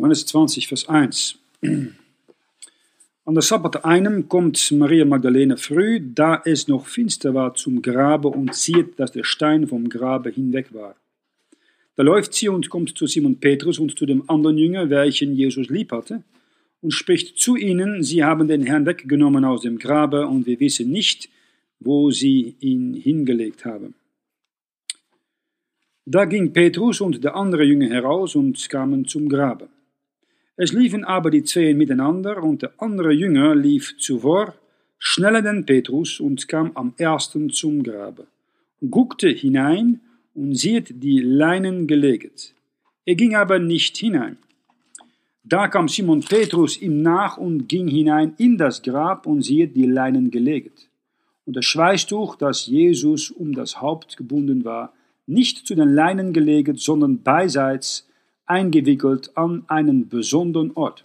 Johannes 20, Vers 1. An der Sabbat einem kommt Maria Magdalene früh, da es noch finster war, zum Grabe und sieht, dass der Stein vom Grabe hinweg war. Da läuft sie und kommt zu Simon Petrus und zu dem anderen Jünger, welchen Jesus lieb hatte, und spricht zu ihnen, sie haben den Herrn weggenommen aus dem Grabe und wir wissen nicht, wo sie ihn hingelegt haben. Da ging Petrus und der andere Jünger heraus und kamen zum Grabe. Es liefen aber die zwei miteinander, und der andere Jünger lief zuvor, schneller denn Petrus, und kam am ersten zum Grabe, guckte hinein und sieht die Leinen gelegt. Er ging aber nicht hinein. Da kam Simon Petrus ihm nach und ging hinein in das Grab und sieht die Leinen gelegt. Und das Schweißtuch, das Jesus um das Haupt gebunden war, nicht zu den Leinen gelegt, sondern beiseits eingewickelt an einen besonderen Ort.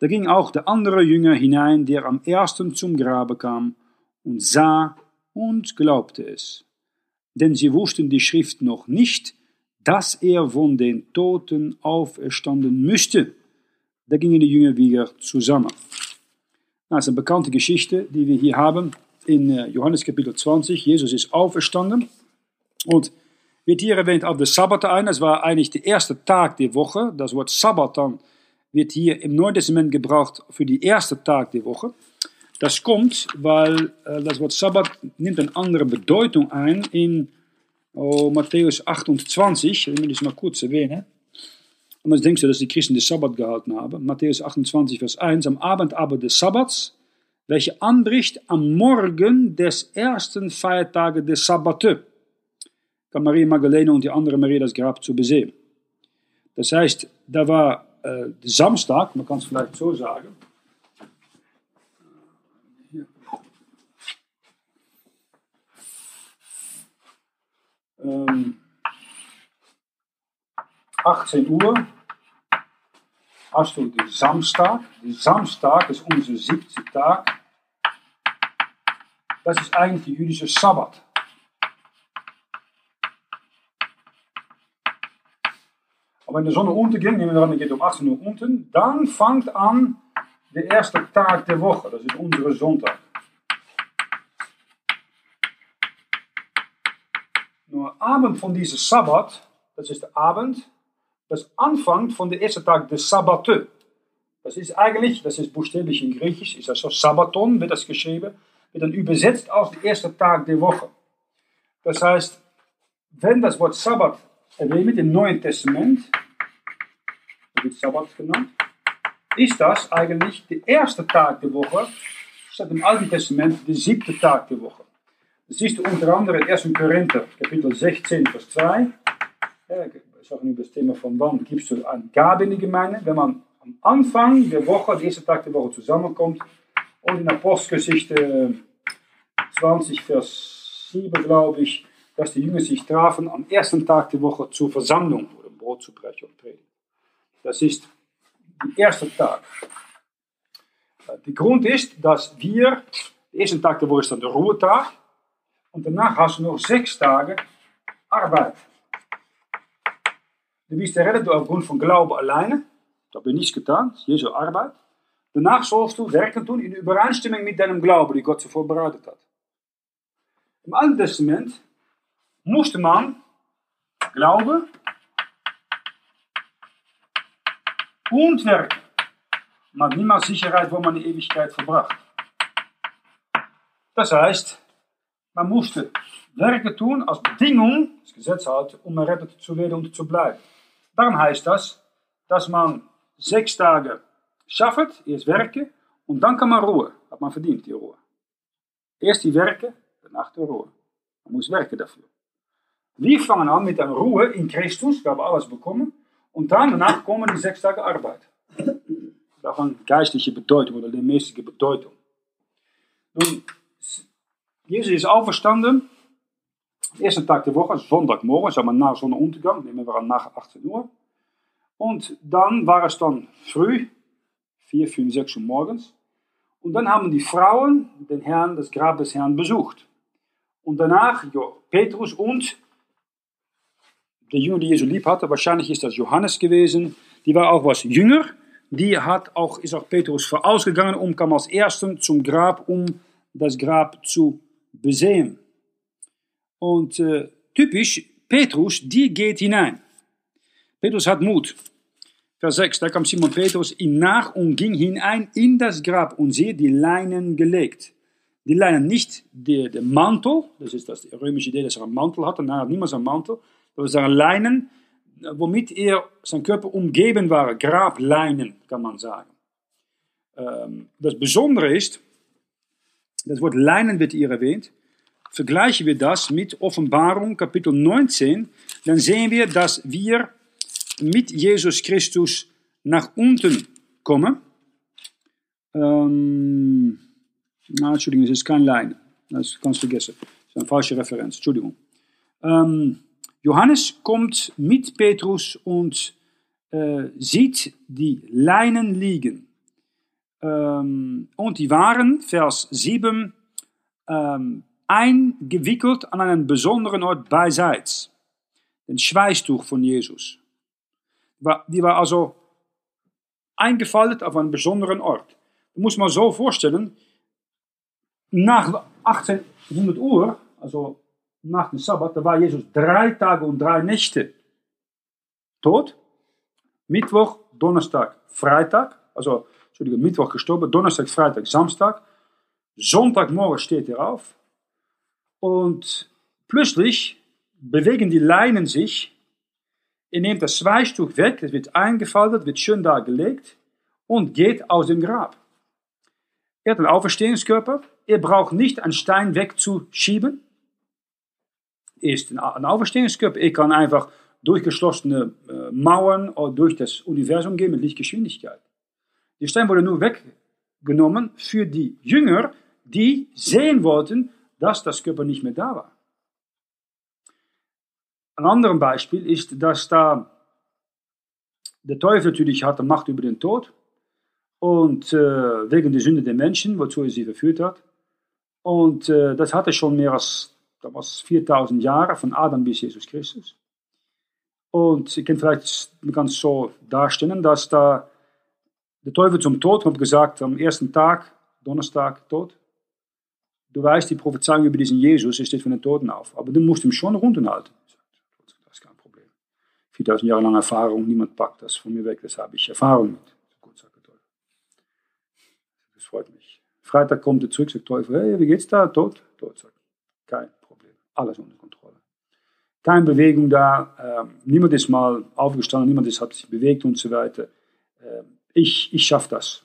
Da ging auch der andere Jünger hinein, der am ersten zum Grabe kam, und sah und glaubte es. Denn sie wussten die Schrift noch nicht, dass er von den Toten auferstanden müsste. Da gingen die Jünger wieder zusammen. Das ist eine bekannte Geschichte, die wir hier haben in äh, Johannes Kapitel 20. Jesus ist auferstanden und wird hier erwähnt auf der Sabbat ein. Das war eigentlich der erste Tag der Woche. Das Wort Sabbat dann wird hier im Neuen Testament gebraucht für die erste Tag der Woche. Das kommt, weil äh, das Wort Sabbat nimmt eine andere Bedeutung ein in oh, Matthäus 28. Ich will das mal kurz erwähnen. Und dann denkst du, dass die Christen den Sabbat gehalten haben. Matthäus 28, Vers 1. Am Abend aber des Sabbats, welche anbricht am Morgen des ersten Feiertages des Sabbate kam Maria Magdalene und die andere Maria das Grab zu besehen. Das heißt, da war äh, Samstag, man kann es vielleicht so sagen, ähm, 18 Uhr hast du den Samstag. Der Samstag ist unser siebte Tag. Das ist eigentlich der jüdische Sabbat. Aber wenn die Sonne an, die geht um 18 Uhr unten, dann fängt an der erste Tag der Woche. Das ist unsere Sonntag. Nur Abend von diesem Sabbat, das ist der Abend, das anfängt von der ersten Tag des Sabbate. Das ist eigentlich, das ist buchstäblich in Griechisch, ist das so Sabbaton, wird das geschrieben, wird dann übersetzt als der erste Tag der Woche. Das heißt, wenn das Wort Sabbat erwähnt im Neuen Testament, wird Sabbat genannt, ist das eigentlich der erste Tag der Woche, statt im Alten Testament der siebte Tag der Woche. Das du unter anderem in 1. Korinther, Kapitel 16, Vers 2. Ja, ich sage über das Thema von wann gibst du eine Gabe in die Gemeinde, wenn man am Anfang der Woche, der erste Tag der Woche zusammenkommt und in Apostelgeschichte 20, Vers 7, glaube ich, dass die Jünger sich trafen am ersten Tag der Woche zur Versammlung oder Brot zu brechen und predigen. Das ist der erste Tag. Der Grund ist, dass wir, der erste Tag der Woche ist dann der Ruhetag und danach hast du noch sechs Tage Arbeit. Du bist errettet aufgrund von Glauben alleine. Das habe ich nicht getan, das Jesu Arbeit. Danach sollst du werken tun in Übereinstimmung mit deinem Glauben, die Gott zuvor bereitet hat. Im Alten Testament musste man glauben und werken. Man hat niemals Sicherheit, wo man die Ewigkeit verbracht. Das heißt, man musste Werke tun als Bedingung, das Gesetz halt, um errettet zu werden und zu bleiben. Darum heißt das, dass man sechs Tage schafft, erst werken und dann kann man ruhen. Hat man verdient, die Ruhe. Erst die Werke, danach die Ruhe. Man muss werken dafür. Wir fangen an mit der Ruhe in Christus, wir haben alles bekommen. Und danach kommen die sechs Tage Arbeit. Eine geistliche Bedeutung oder mäßige Bedeutung. Nun, Jesus ist auferstanden. Erste Tag der Woche, Sonntagmorgen, sagen wir nach Sonnenuntergang, nehmen wir an nach 18 Uhr. Und dann war es dann früh, 4, 5, 6 Uhr morgens. Und dann haben die Frauen den Herrn, das Grab des Herrn besucht. Und danach Petrus und der Jünger, die Jesu lieb hatte, wahrscheinlich ist das Johannes gewesen, die war auch was jünger. Die hat auch, ist auch Petrus vorausgegangen und kam als Ersten zum Grab, um das Grab zu besehen. Und äh, typisch, Petrus, die geht hinein. Petrus hat Mut. Vers 6, da kam Simon Petrus ihm nach und ging hinein in das Grab und siehe die Leinen gelegt. Die Leinen, nicht der, der Mantel, das ist das römische Idee, dass er einen Mantel hat, nein, er hat niemals einen Mantel, waren Leinen, womit er sein Körper umgeben war, Grableinen, kann man sagen. Ähm, das Besondere ist, das Wort Leinen wird hier erwähnt, vergleichen wir das mit Offenbarung Kapitel 19, dann sehen wir, dass wir mit Jesus Christus nach unten kommen. Ähm, na, Entschuldigung, es ist kein Leinen. Das kannst du vergessen. Das ist eine falsche Referenz. Entschuldigung. Ähm, Johannes kommt mit Petrus und äh, sieht die Leinen liegen. Ähm, und die waren, Vers 7, ähm, eingewickelt an einen besonderen Ort beiseits. Den Schweißtuch von Jesus. Die war also eingefaltet auf einen besonderen Ort. Du musst mal so vorstellen, nach 1800 Uhr, also nach dem Sabbat, da war Jesus drei Tage und drei Nächte tot. Mittwoch, Donnerstag, Freitag, also Entschuldigung, Mittwoch gestorben, Donnerstag, Freitag, Samstag. Sonntagmorgen steht er auf und plötzlich bewegen die Leinen sich. Er nimmt das Schweißtuch weg, es wird eingefaltet, wird schön da gelegt und geht aus dem Grab. Er hat einen Auferstehungskörper. Er braucht nicht einen Stein wegzuschieben. Ist ein Auferstehungskörper. Er kann einfach durch geschlossene äh, Mauern oder durch das Universum gehen mit Lichtgeschwindigkeit. Der Stein wurde nur weggenommen für die Jünger, die sehen wollten, dass das Körper nicht mehr da war. Ein anderes Beispiel ist, dass da der Teufel natürlich hatte Macht über den Tod und äh, wegen der Sünde der Menschen, wozu er sie verführt hat. Und äh, das hatte schon mehr als damals 4000 Jahre, von Adam bis Jesus Christus. Und ich kann vielleicht ganz so darstellen, dass da der Teufel zum Tod kommt gesagt, am ersten Tag, Donnerstag, tot. Du weißt, die Prophezeiung über diesen Jesus steht von den Toten auf. Aber du musst ihn schon runterhalten. Das ist kein Problem. 4000 Jahre lang Erfahrung, niemand packt das von mir weg, das habe ich Erfahrung mit. Das freut mich. Freitag kommt er zurück, sagt Teufel, hey, wie geht's da? Tot? Tot, sagt Kein. Alles unter Kontrolle. Keine Bewegung da. Ähm, niemand ist mal aufgestanden, niemand ist, hat sich bewegt und so weiter. Ähm, ich, ich schaffe das,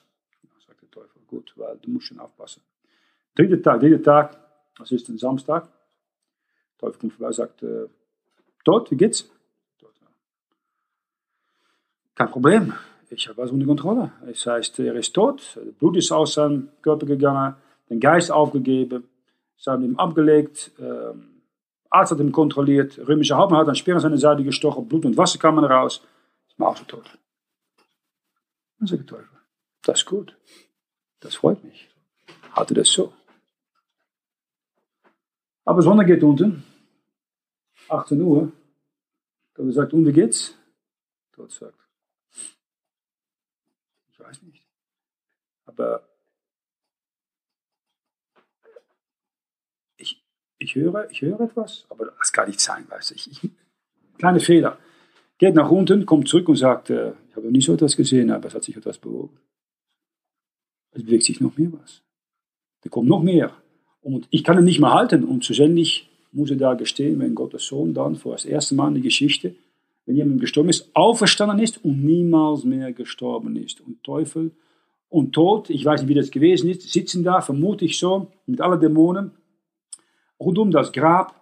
sagt der Teufel. Gut, weil du musst schon aufpassen. Dritter Tag, dritter Tag, das ist ein Samstag. Der Teufel kommt vorbei und sagt, äh, tot, wie geht's? Kein Problem, ich habe was unter Kontrolle. Das heißt, er ist tot, Blut ist aus seinem Körper gegangen, den Geist aufgegeben, sie haben ihn abgelegt, ähm, Arzt hat ihn kontrolliert, römische Hauptmann hat einen Speer an seine Seite gestochen, Blut und Wasser kamen raus, ist so tot. Dann sagt der Teufel, das ist gut, das freut mich. Hatte das so. Aber Sonne geht unten, 18 Uhr. Da sagt, und wie geht's? Dort sagt, ich weiß nicht. Aber ich, höre, ich höre etwas, aber das kann nicht sein, weiß ich. ich kleine Fehler. Geht nach unten, kommt zurück und sagt, äh, ich habe nicht so etwas gesehen, aber es hat sich etwas bewogen. Es bewegt sich noch mehr was. Da kommt noch mehr. Und ich kann ihn nicht mehr halten. Und schlussendlich muss er da gestehen, wenn Gottes Sohn dann vor das erste Mal in der Geschichte, wenn jemand gestorben ist, auferstanden ist und niemals mehr gestorben ist. Und Teufel und Tod, ich weiß nicht, wie das gewesen ist, sitzen da, vermute ich so, mit allen Dämonen, rund um das Grab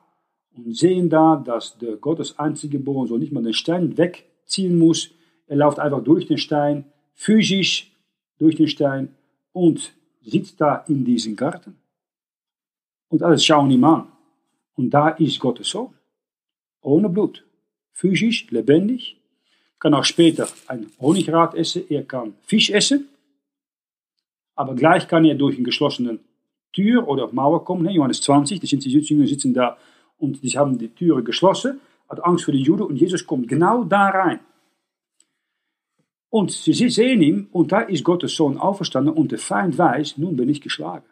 und sehen da, dass der Gottes einzige Geboren so nicht mal den Stein wegziehen muss. Er läuft einfach durch den Stein, physisch durch den Stein und sitzt da in diesem Garten. Und alles schauen ihm an. Und da ist Gottes Sohn. Ohne Blut. Physisch, lebendig. Kann auch später ein Honigrad essen. Er kann Fisch essen. Aber gleich kann er durch eine geschlossene Tür oder Mauer kommen. Johannes 20, da sind die Jünger sitzen da und die haben die Türe geschlossen. Hat Angst vor die Juden und Jesus kommt genau da rein. Und sie sehen ihn, und da ist Gottes Sohn auferstanden, und der Feind weiß, nun bin ich geschlagen.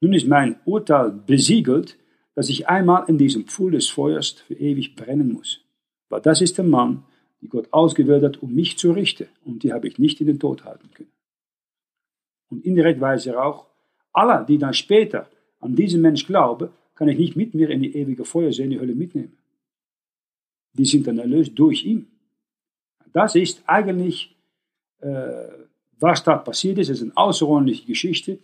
Nun ist mein Urteil besiegelt, dass ich einmal in diesem Pfuhl des Feuers für ewig brennen muss. Weil das ist der Mann, die Gott ausgewählt hat, um mich zu richten, und die habe ich nicht in den Tod halten können. Und indirekt weiß er auch, alle, die dann später an diesen Mensch glauben, kann ich nicht mit mir in die ewige Feuersee Hölle mitnehmen. Die sind dann erlöst durch ihn. Das ist eigentlich äh, was da passiert ist. Es ist eine außerordentliche Geschichte.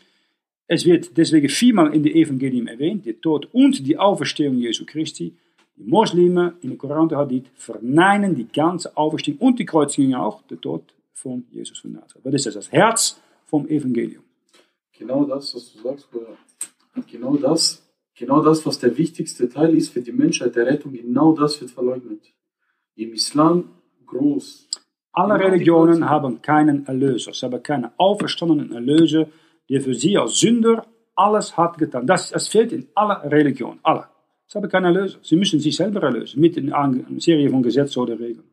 Es wird deswegen viermal in den Evangelien erwähnt, der Tod und die Auferstehung Jesu Christi. Die Muslime in der Koran Hadith verneinen die ganze Auferstehung und die Kreuzigung auch, der Tod von Jesus von Nazareth. Das ist das Herz vom Evangelium. Genau das, was du sagst, Bruder. Genau das, genau das, was der wichtigste Teil ist für die Menschheit, der Rettung, genau das wird verleugnet. Im Islam groß, alle Religionen haben keinen Erlöser. Sie haben keinen auferstandenen Erlöser, der für sie als Sünder alles hat getan. Das, das fehlt in aller Religionen. Alle. Sie haben keinen Erlöser. Sie müssen sich selber erlösen. Mit einer Serie von Gesetzen oder Regeln.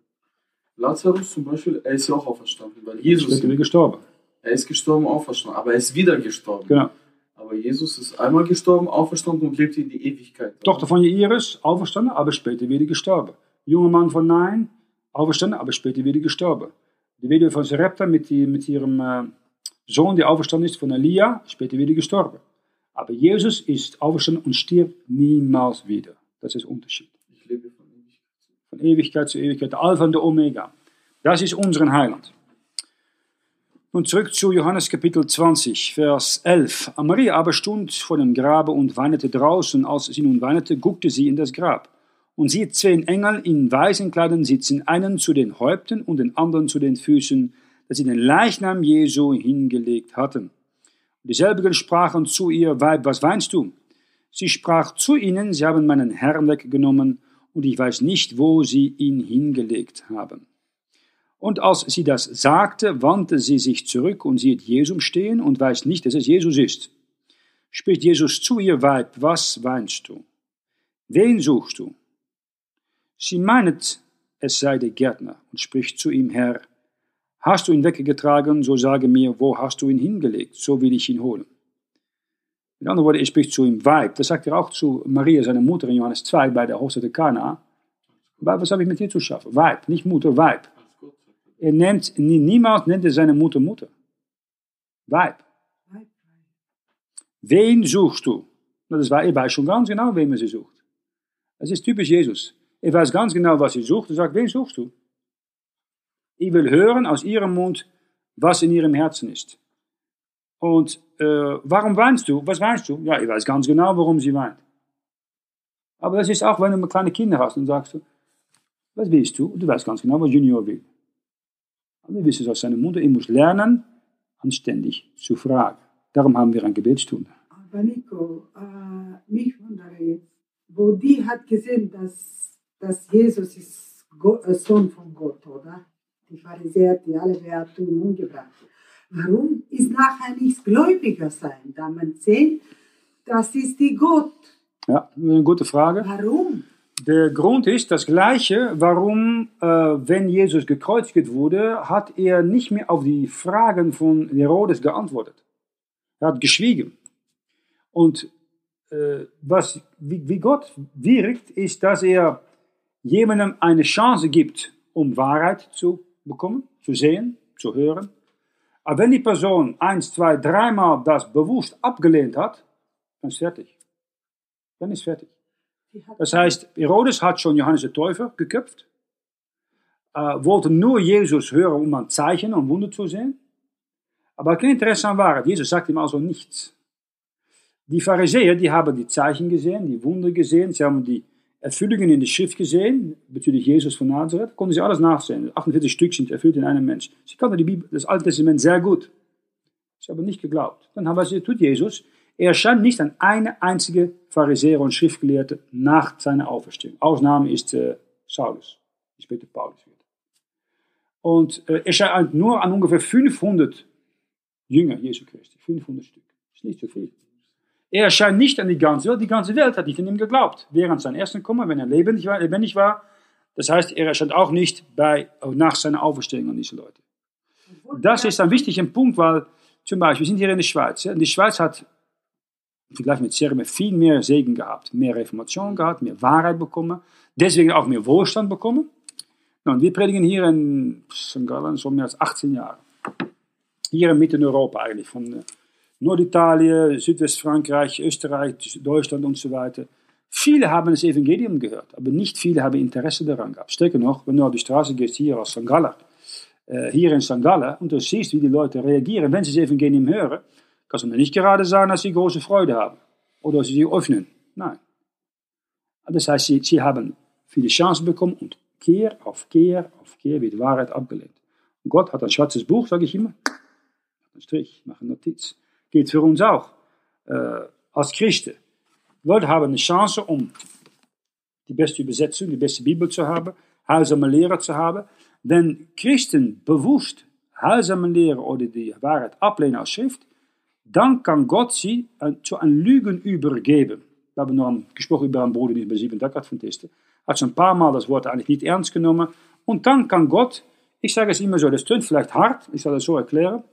Lazarus zum Beispiel, er ist ja auch auferstanden. Weil Jesus ist gestorben. Er ist gestorben, auferstanden. Aber er ist wieder gestorben. Genau. Aber Jesus ist einmal gestorben, auferstanden und lebt in die Ewigkeit. Tochter von Jairus, auferstanden, aber später wieder gestorben. Junger Mann von Nein, auferstanden, aber später wieder gestorben. Die Witwe von Sarepta mit, die, mit ihrem äh, Sohn, der auferstanden ist, von Elia, später wieder gestorben. Aber Jesus ist auferstanden und stirbt niemals wieder. Das ist der Unterschied. Ich lebe von Ewigkeit. Von Ewigkeit zu Ewigkeit, der Alpha und der Omega. Das ist unseren Heiland. Nun zurück zu Johannes Kapitel 20, Vers 11. Maria aber stund vor dem Grabe und weinete draußen. Als sie nun weinete, guckte sie in das Grab und sieht zehn Engel in weißen Kleidern sitzen, einen zu den Häupten und den anderen zu den Füßen, dass sie den Leichnam Jesu hingelegt hatten. Und dieselbigen sprachen zu ihr, Weib, was weinst du? Sie sprach zu ihnen, sie haben meinen Herrn weggenommen, und ich weiß nicht, wo sie ihn hingelegt haben. Und als sie das sagte, wandte sie sich zurück und sieht Jesum stehen und weiß nicht, dass es Jesus ist. Spricht Jesus zu ihr, Weib, was weinst du? Wen suchst du? Sie meinet, es sei der Gärtner und spricht zu ihm, Herr, hast du ihn weggetragen, so sage mir, wo hast du ihn hingelegt, so will ich ihn holen. Mit anderen Worten, er spricht zu ihm, Weib. Das sagt er auch zu Maria, seiner Mutter in Johannes 2 bei der Hochzeit der Kana. Was habe ich mit dir zu schaffen? Weib, nicht Mutter, Weib. Niemals nennt er seine Mutter Mutter. Weib. Wen suchst du? Das war, er weiß schon ganz genau, wen er sie sucht. Das ist typisch Jesus. Ich weiß ganz genau, was ihr sucht. Er sagt, wen suchst du? Ich will hören aus ihrem Mund, was in ihrem Herzen ist. Und äh, warum weinst du? Was weinst du? Ja, ich weiß ganz genau, warum sie weint. Aber das ist auch, wenn du kleine Kinder hast, dann sagst was willst du? Und du weißt ganz genau, was Junior will. Wir wissen es aus seiner Mutter, ich muss lernen, anständig zu fragen. Darum haben wir eine Gebetsstunde. Aber Nico, äh, mich wundere wo die hat gesehen, dass dass Jesus ist Gott, äh, Sohn von Gott, oder? Die Pharisäer, die alle Werte umgebracht. Warum ist nachher nicht Gläubiger sein? Da man sehen, das ist die Gott. Ja, eine gute Frage. Warum? Der Grund ist das gleiche, warum, äh, wenn Jesus gekreuzigt wurde, hat er nicht mehr auf die Fragen von Herodes geantwortet. Er hat geschwiegen. Und äh, was, wie, wie Gott wirkt, ist, dass er jemandem eine Chance gibt, um Wahrheit zu bekommen, zu sehen, zu hören. Aber wenn die Person eins, zwei, dreimal das bewusst abgelehnt hat, dann ist fertig. Dann ist fertig. Das heißt, Herodes hat schon Johannes der Täufer geköpft, äh, wollte nur Jesus hören, um ein Zeichen und Wunder zu sehen. Aber kein Interesse an Wahrheit. Jesus sagt ihm also nichts. Die Pharisäer, die haben die Zeichen gesehen, die Wunder gesehen, sie haben die Erfüllungen in der Schrift gesehen, bezüglich Jesus von Nazareth, konnten sie alles nachsehen. 48 Stück sind erfüllt in einem Mensch. Sie kannten die Bibel, das Alte Testament sehr gut. Sie haben nicht geglaubt. Dann haben sie, tut Jesus, er erscheint nicht an eine einzige Pharisäer und Schriftgelehrte nach seiner Auferstehung. Ausnahme ist äh, Saulus, die später Paulus wird. Und äh, er erscheint nur an ungefähr 500 Jünger Jesu Christi. 500 Stück. Das ist nicht so viel. Er erscheint nicht an die ganze Welt. Die ganze Welt hat nicht an ihm geglaubt. Während sein ersten Kommen, wenn er lebendig war, lebendig war. Das heißt, er erscheint auch nicht bei, nach seiner Auferstehung an diese Leute. Das ist ein wichtiger Punkt, weil zum Beispiel, wir sind hier in der Schweiz. Ja? Die Schweiz hat Vergleich mit Serbien viel mehr Segen gehabt, mehr Reformation gehabt, mehr Wahrheit bekommen, deswegen auch mehr Wohlstand bekommen. Und wir predigen hier in St. Gallen schon mehr als 18 Jahre. Hier in Mitteleuropa eigentlich, von Norditalien, Südwestfrankreich, Österreich, Deutschland und so weiter. Viele haben das Evangelium gehört, aber nicht viele haben Interesse daran gehabt. Stärker noch, wenn du auf die Straße gehst, hier aus St. Gallen, äh, hier in St. Gallen, und du siehst, wie die Leute reagieren, wenn sie das Evangelium hören, kannst du mir nicht gerade sagen, dass sie große Freude haben oder dass sie sich öffnen. Nein. Das heißt, sie, sie haben viele Chancen bekommen und Kehr auf Kehr auf Kehr wird Wahrheit abgelehnt. Gott hat ein schwarzes Buch, sage ich immer, einen Strich, mache eine Notiz. Geht für uns auch, äh, als Christen. Leute haben eine Chance, um die beste Übersetzung, die beste Bibel zu haben, heilsame Lehre zu haben. Wenn Christen bewusst heilsame Lehre oder die Wahrheit ablehnen als Schrift, dann kann Gott sie zu einem Lügen übergeben. Wir haben noch gesprochen über einen Bruder, die bei sieben Adventisten hat schon ein paar Mal das Wort eigentlich nicht ernst genommen. Und dann kann Gott, ich sage es immer so, das tönt vielleicht hart, ich soll das so erklären.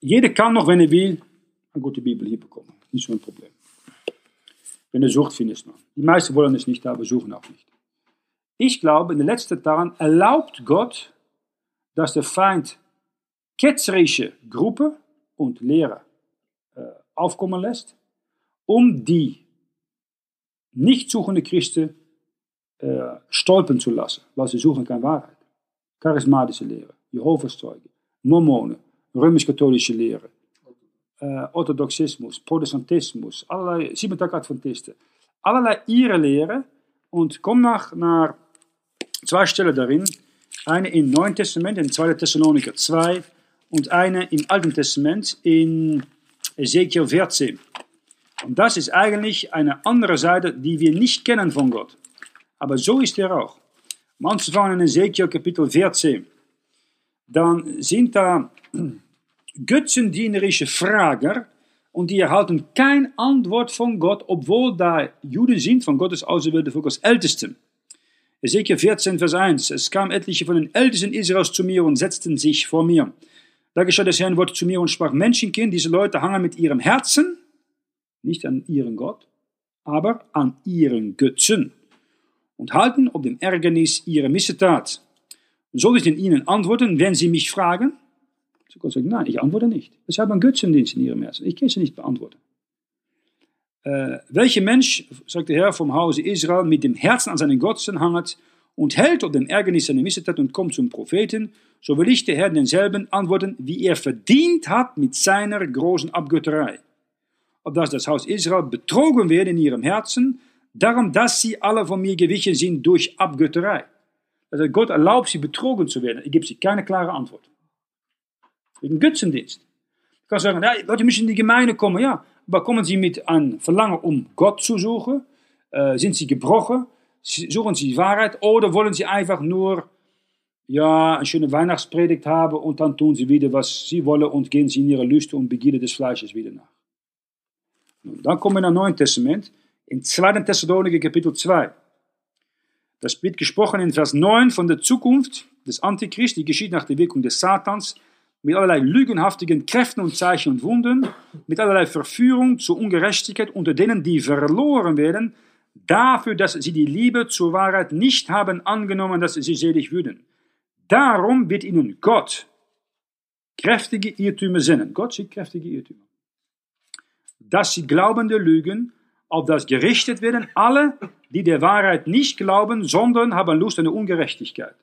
Jeder kann noch, wenn er will, eine gute Bibel hier bekommen. Nicht so ein Problem. Wenn er sucht, findet man. Die meisten wollen es nicht, aber suchen auch nicht. Ich glaube, in den letzten Tagen erlaubt Gott, dass der Feind ketzerische Gruppen und Lehrer äh, aufkommen lässt, um die nicht suchende Christen äh, stolpern zu lassen, weil sie suchen keine Wahrheit. Charismatische Lehre, Jehovas Zeugen, Mormonen, römisch-katholische Lehre, äh, Orthodoxismus, Protestantismus, allerlei, sieben Adventisten, allerlei ihre Lehre und komm nach, nach zwei Stellen darin, eine im Neuen Testament, in 2. Thessaloniker 2 und eine im Alten Testament in Ezekiel 14. Und das ist eigentlich eine andere Seite, die wir nicht kennen von Gott. Aber so ist er auch. Anfang in Ezekiel Kapitel 14, dann sind da götzendienerische Frager und die erhalten keine Antwort von Gott, obwohl da Juden sind, von Gottes auserwählte Volk als Ältesten. Ezekiel 14, Vers 1. Es kamen etliche von den Ältesten Israels zu mir und setzten sich vor mir. Da geschah das Herrn Wort zu mir und sprach, Menschenkind, diese Leute hangen mit ihrem Herzen nicht an ihren Gott, aber an ihren Götzen und halten ob dem Ärgernis ihrer Missetat. Soll ich denn ihnen antworten, wenn sie mich fragen? So Gott sagt, nein, ich antworte nicht. Es haben einen Götzendienst in ihrem Herzen. Ich kann sie nicht beantworten. Äh, welcher Mensch, sagt der Herr vom Hause Israel, mit dem Herzen an seinen Götzen hanget und hält ob dem Ärgernis seiner Missetat und kommt zum Propheten, so will ich der Herr denselben antworten, wie er verdient hat mit seiner großen Abgötterei opdat das Haus Israel betrogen wird in ihrem Herzen, darum, dass sie alle von mir gewichen sind durch Abgötterei. Also Gott erlaubt sie betrogen zu werden. Ich gebe sie keine klare Antwort. Wegen Götzendienst. Ich kann sagen, ja, Leute müssen in die Gemeinde kommen. Ja, aber kommen sie mit einem Verlangen, um Gott zu suchen? Äh, sind sie gebrochen? Suchen sie die Wahrheit? Oder wollen sie einfach nur ja, eine schöne Weihnachtspredigt haben und dann tun sie wieder, was sie wollen und gehen sie in ihre Lüste und Begierde des Fleisches wieder nach? Dan kommen wir naar Neuen Testament, in 2. Thessaloniker Kapitel 2. Das wird gesprochen in Vers 9 von der Zukunft des Antichrist, die geschieht nach der Wirkung des Satans, mit allerlei lügenhaftigen Kräften und Zeichen und Wunden, mit allerlei Verführung zur Ungerechtigkeit unter denen, die verloren werden, dafür, dass sie die Liebe zur Wahrheit nicht haben angenommen, dass sie selig würden. Darum wird ihnen Gott kräftige Irrtümer senden. Gott schickt kräftige Irrtümer dass sie Glaubende lügen, auf das gerichtet werden alle, die der Wahrheit nicht glauben, sondern haben Lust an der Ungerechtigkeit.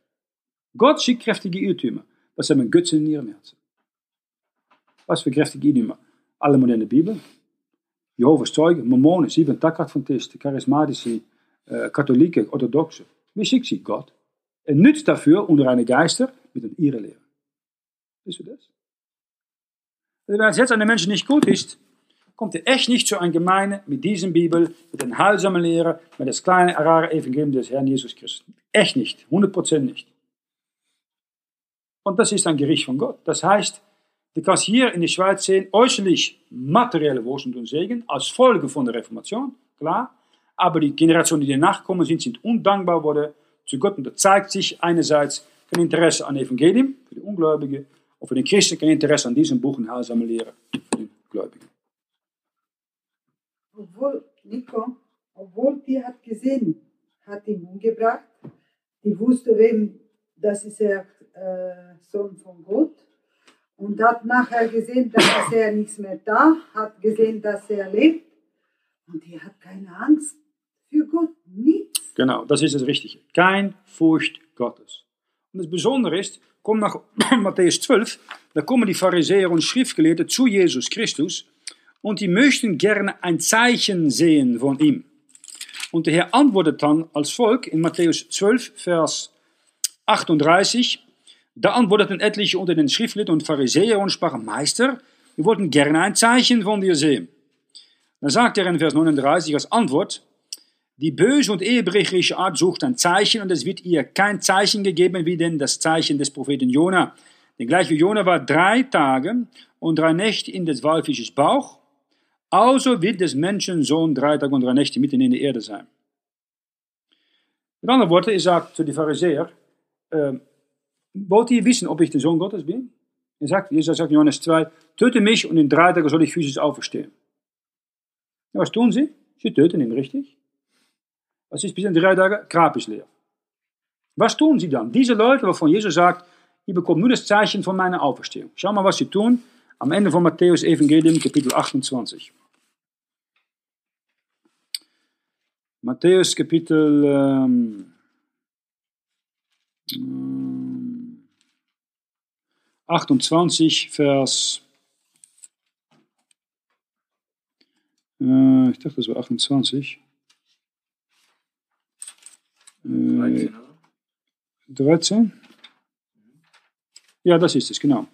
Gott schickt kräftige Irrtümer. Das haben Götzen in ihrem Herzen. Was für kräftige Irrtümer? Alle moderne Bibel, Jehovah's Zeugen, Mormonen, sieben Tag-Adventisten, charismatische, äh, Katholiken, Orthodoxe. Wie schickt sie? Gott. Er nützt dafür unreine Geister mit einer ihre Lehre. Wisst ihr das? Wenn es jetzt an den Menschen nicht gut ist, kommt er echt nicht zu einer Gemeinde mit diesem Bibel, mit den heilsamen Lehre, mit das kleine, rare Evangelium des Herrn Jesus Christus. Echt nicht, 100% nicht. Und das ist ein Gericht von Gott. Das heißt, du kannst hier in der Schweiz sehen, äußerlich materielle Wohlstand und Segen als Folge von der Reformation, klar. Aber die Generationen, die danach kommen sind, sind undankbar worden zu Gott. Und da zeigt sich einerseits, kein Interesse an Evangelium, für die Ungläubigen, und für den Christen kein Interesse an diesem Buch und heilsame Lehre für die Gläubigen. Obwohl, Nico, obwohl die hat gesehen, hat ihn umgebracht, die wusste, wem, das ist der äh, Sohn von Gott. Und hat nachher gesehen, dass er nichts mehr da, hat gesehen, dass er lebt. Und die hat keine Angst für Gott, nichts. Genau, das ist das Richtige. Kein Furcht Gottes. Und das Besondere ist, komm nach Matthäus 12, da kommen die Pharisäer und Schriftgelehrten zu Jesus Christus und die möchten gerne ein Zeichen sehen von ihm. Und der Herr antwortet dann als Volk in Matthäus 12, Vers 38, da antworteten etliche unter den Schriftgelehrten und Pharisäern und sprachen, Meister, wir wollten gerne ein Zeichen von dir sehen. Dann sagt er in Vers 39 als Antwort, die böse und ehebrecherische Art sucht ein Zeichen und es wird ihr kein Zeichen gegeben wie denn das Zeichen des Propheten Jona. Denn gleich wie Jona war drei Tage und drei Nächte in des Walfisches Bauch, also wird des Menschen Sohn drei Tage und drei Nächte mitten in der Erde sein. Mit anderen Worten, er sagt zu den Pharisäern, äh, wollt ihr wissen, ob ich der Sohn Gottes bin? Er sagt, Jesus sagt in Johannes 2, töte mich und in drei Tagen soll ich physisch auferstehen. Ja, was tun sie? Sie töten ihn, richtig? Was ist bis in drei Tagen? Grab ist leer. Was tun sie dann? Diese Leute, wovon Jesus sagt, ihr bekommt nur das Zeichen von meiner Auferstehung. Schau mal, was sie tun. Am Ende von Matthäus Evangelium, Kapitel 28. Matthäus Kapitel ähm, 28, Vers. Äh, ich dachte, das war 28. 13, 13? Ja, das ist es, genau.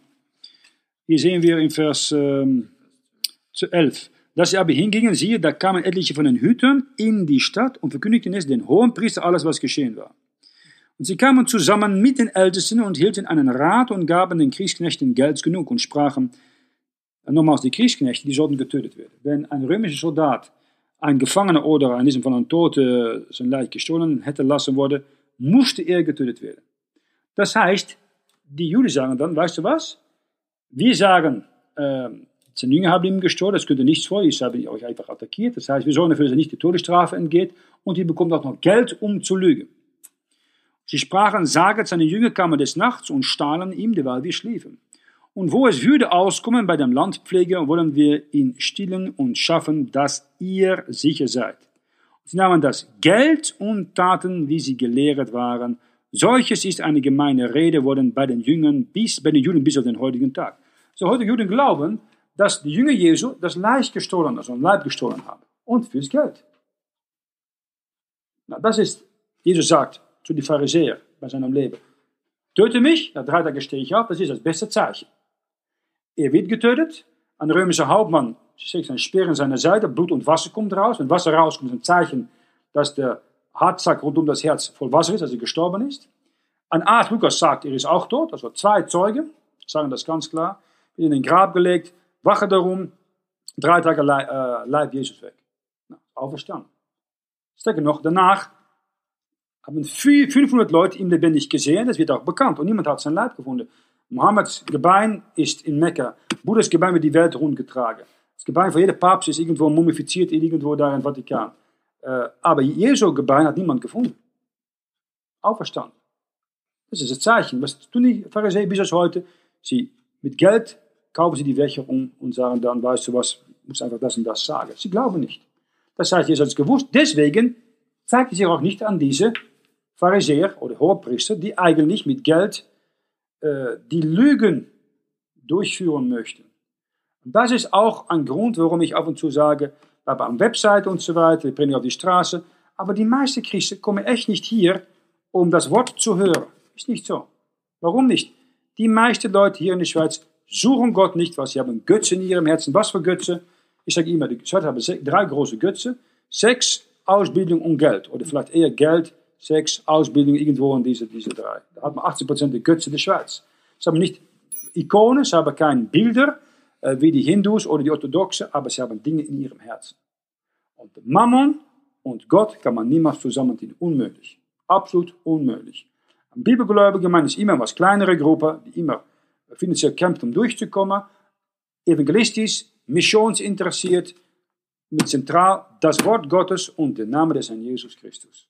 Hier sehen wir in Vers ähm, 11. Dass sie aber hingingen, siehe, da kamen etliche von den Hütern in die Stadt und verkündigten es den hohen Priester alles, was geschehen war. Und sie kamen zusammen mit den Ältesten und hielten einen Rat und gaben den Kriegsknechten Geld genug und sprachen, nochmals die Kriegsknechte, die sollten getötet werden. Wenn ein römischer Soldat ein Gefangener oder in diesem Fall ein Tote sein Leid gestohlen hätte lassen worden, musste er getötet werden. Das heißt, die Juden sagen dann, weißt du was? Wir sagen, äh, seine Jünger haben ihm gestohlen, das könnte nichts vor, ich habe euch einfach attackiert. Das heißt, wir sorgen dafür, dass er nicht die Todesstrafe entgeht und ihr bekommt auch noch Geld, um zu lügen. Sie sprachen, saget, seine Jünger kamen des Nachts und stahlen ihm, derweil wir schliefen. Und wo es würde auskommen bei dem Landpfleger, wollen wir ihn stillen und schaffen, dass ihr sicher seid. Sie nahmen das Geld und taten, wie sie gelehrt waren. Solches ist eine gemeine Rede worden bei den Jüngern bis, bei den Juden bis auf den heutigen Tag. So heute Juden glauben, dass die Jünger Jesu das Leib gestohlen, also ein Leib gestohlen haben. Und fürs Geld. Na, das ist, Jesus sagt zu den Pharisäern bei seinem Leben. Töte mich, nach drei Tagen stehe ich auf, das ist das beste Zeichen. Er wird getötet. Ein römischer Hauptmann schickt einen Speer in seine Seite, Blut und Wasser kommt raus. Wenn Wasser rauskommt, ist ein Zeichen, dass der Hartsack rund um das Herz voll Wasser ist, dass er gestorben ist. Ein Arzt Lukas sagt, er ist auch tot. Also zwei Zeugen sagen das ganz klar. In den Grab gelegt, wache darum, drei Tage äh, Leib Jesus weg. Na, auferstanden. Stecke noch, danach haben 500 Leute ihn lebendig gesehen, das wird auch bekannt. Und niemand hat sein Leib gefunden. Mohammeds Gebein ist in Mekka. Buddhas Gebein wird die Welt rundgetragen. Das Gebein von jedem Papst ist irgendwo mumifiziert, irgendwo da im Vatikan. Äh, aber Jesu Gebein hat niemand gefunden. Auferstanden. Das ist das Zeichen. Was tun die Pharisäer bis heute? Sie mit Geld kaufen sie die Wächer um und sagen dann, weißt du was, muss einfach das und das sagen. Sie glauben nicht. Das heißt, Jesus hat es gewusst. Deswegen zeigt sich auch nicht an diese Pharisäer oder Hohepriester, die eigentlich mit Geld äh, die Lügen durchführen möchten. Und das ist auch ein Grund, warum ich ab und zu sage, wir haben eine Webseite und so weiter, wir bringen auf die Straße, aber die meisten Christen kommen echt nicht hier, um das Wort zu hören. Ist nicht so. Warum nicht? Die meisten Leute hier in der Schweiz suchen Gott nicht, was sie haben Götze in ihrem Herzen. Was für Götze? Ich sage immer, die Schweiz haben drei große Götze. Sex, Ausbildung und Geld. Oder vielleicht eher Geld, Sex, Ausbildung, irgendwo in diese, diese drei. Da hat man 80% der Götze der Schweiz. Sie haben nicht Ikonen, sie haben keine Bilder, äh, wie die Hindus oder die Orthodoxen, aber sie haben Dinge in ihrem Herzen. Und Mammon und Gott kann man niemals zusammentun. Unmöglich. Absolut unmöglich. Eine bibelgläubige Gemeinde ist immer was kleinere Gruppe, die immer finanziell kämpft, um durchzukommen. Evangelistisch, missionsinteressiert, mit zentral das Wort Gottes und der Name des Herrn Jesus Christus.